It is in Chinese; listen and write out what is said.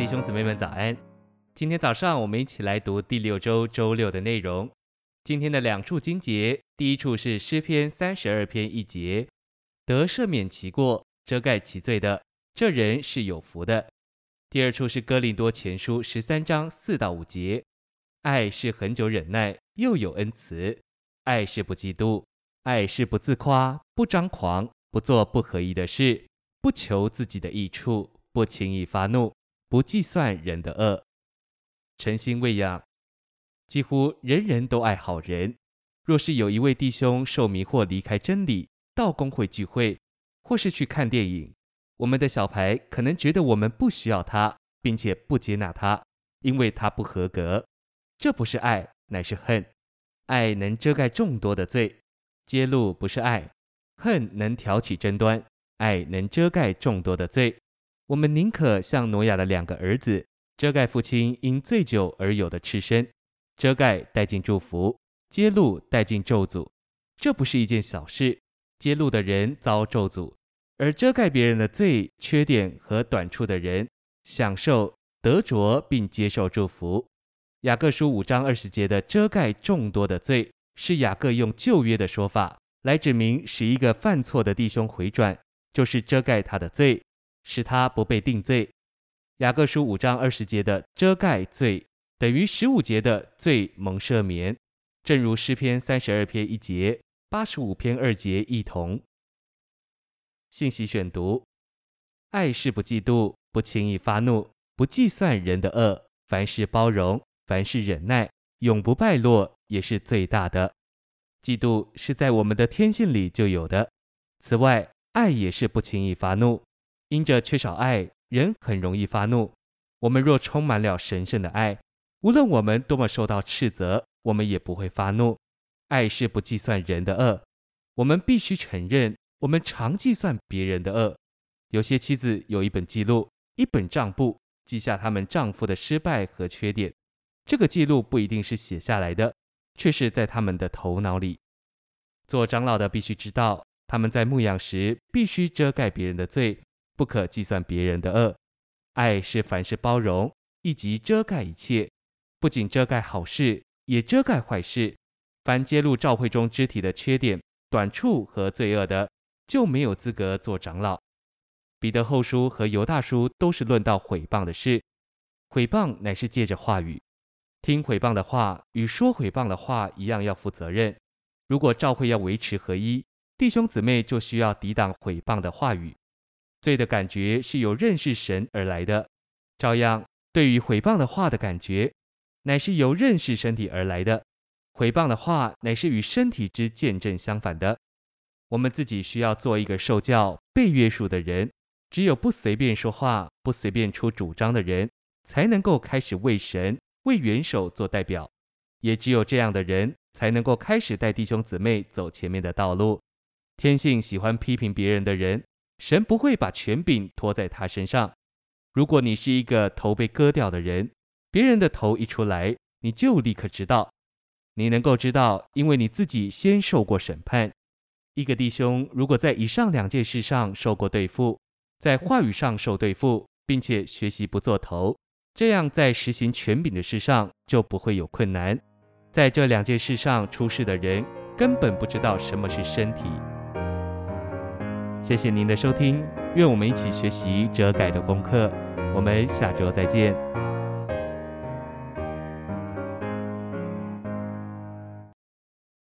弟兄姊妹们早安！今天早上我们一起来读第六周周六的内容。今天的两处经节，第一处是诗篇三十二篇一节，得赦免其过、遮盖其罪的，这人是有福的。第二处是哥林多前书十三章四到五节，爱是恒久忍耐，又有恩慈；爱是不嫉妒，爱是不自夸，不张狂，不做不合宜的事，不求自己的益处。不轻易发怒，不计算人的恶，诚心喂养。几乎人人都爱好人。若是有一位弟兄受迷惑离开真理，到公会聚会，或是去看电影，我们的小牌可能觉得我们不需要他，并且不接纳他，因为他不合格。这不是爱，乃是恨。爱能遮盖众多的罪，揭露不是爱；恨能挑起争端，爱能遮盖众多的罪。我们宁可像挪亚的两个儿子，遮盖父亲因醉酒而有的赤身，遮盖带进祝福，揭露带进咒诅。这不是一件小事。揭露的人遭咒诅，而遮盖别人的罪、缺点和短处的人，享受得着并接受祝福。雅各书五章二十节的遮盖众多的罪，是雅各用旧约的说法来指明，使一个犯错的弟兄回转，就是遮盖他的罪。使他不被定罪。雅各书五章二十节的遮盖罪，等于十五节的罪蒙赦免，正如诗篇三十二篇一节、八十五篇二节一同。信息选读：爱是不嫉妒，不轻易发怒，不计算人的恶，凡事包容，凡事忍耐，永不败落，也是最大的。嫉妒是在我们的天性里就有的。此外，爱也是不轻易发怒。因着缺少爱，人很容易发怒。我们若充满了神圣的爱，无论我们多么受到斥责，我们也不会发怒。爱是不计算人的恶。我们必须承认，我们常计算别人的恶。有些妻子有一本记录，一本账簿，记下他们丈夫的失败和缺点。这个记录不一定是写下来的，却是在他们的头脑里。做长老的必须知道，他们在牧养时必须遮盖别人的罪。不可计算别人的恶，爱是凡事包容，以及遮盖一切，不仅遮盖好事，也遮盖坏事。凡揭露教会中肢体的缺点、短处和罪恶的，就没有资格做长老。彼得后书和犹大书都是论到毁谤的事，毁谤乃是借着话语，听毁谤的话与说毁谤的话一样要负责任。如果教会要维持合一，弟兄姊妹就需要抵挡毁谤的话语。罪的感觉是由认识神而来的，照样对于毁谤的话的感觉，乃是由认识身体而来的。毁谤的话乃是与身体之见证相反的。我们自己需要做一个受教、被约束的人。只有不随便说话、不随便出主张的人，才能够开始为神、为元首做代表。也只有这样的人，才能够开始带弟兄姊妹走前面的道路。天性喜欢批评别人的人。神不会把权柄托在他身上。如果你是一个头被割掉的人，别人的头一出来，你就立刻知道。你能够知道，因为你自己先受过审判。一个弟兄如果在以上两件事上受过对付，在话语上受对付，并且学习不做头，这样在实行权柄的事上就不会有困难。在这两件事上出事的人，根本不知道什么是身体。谢谢您的收听，愿我们一起学习遮盖的功课。我们下周再见。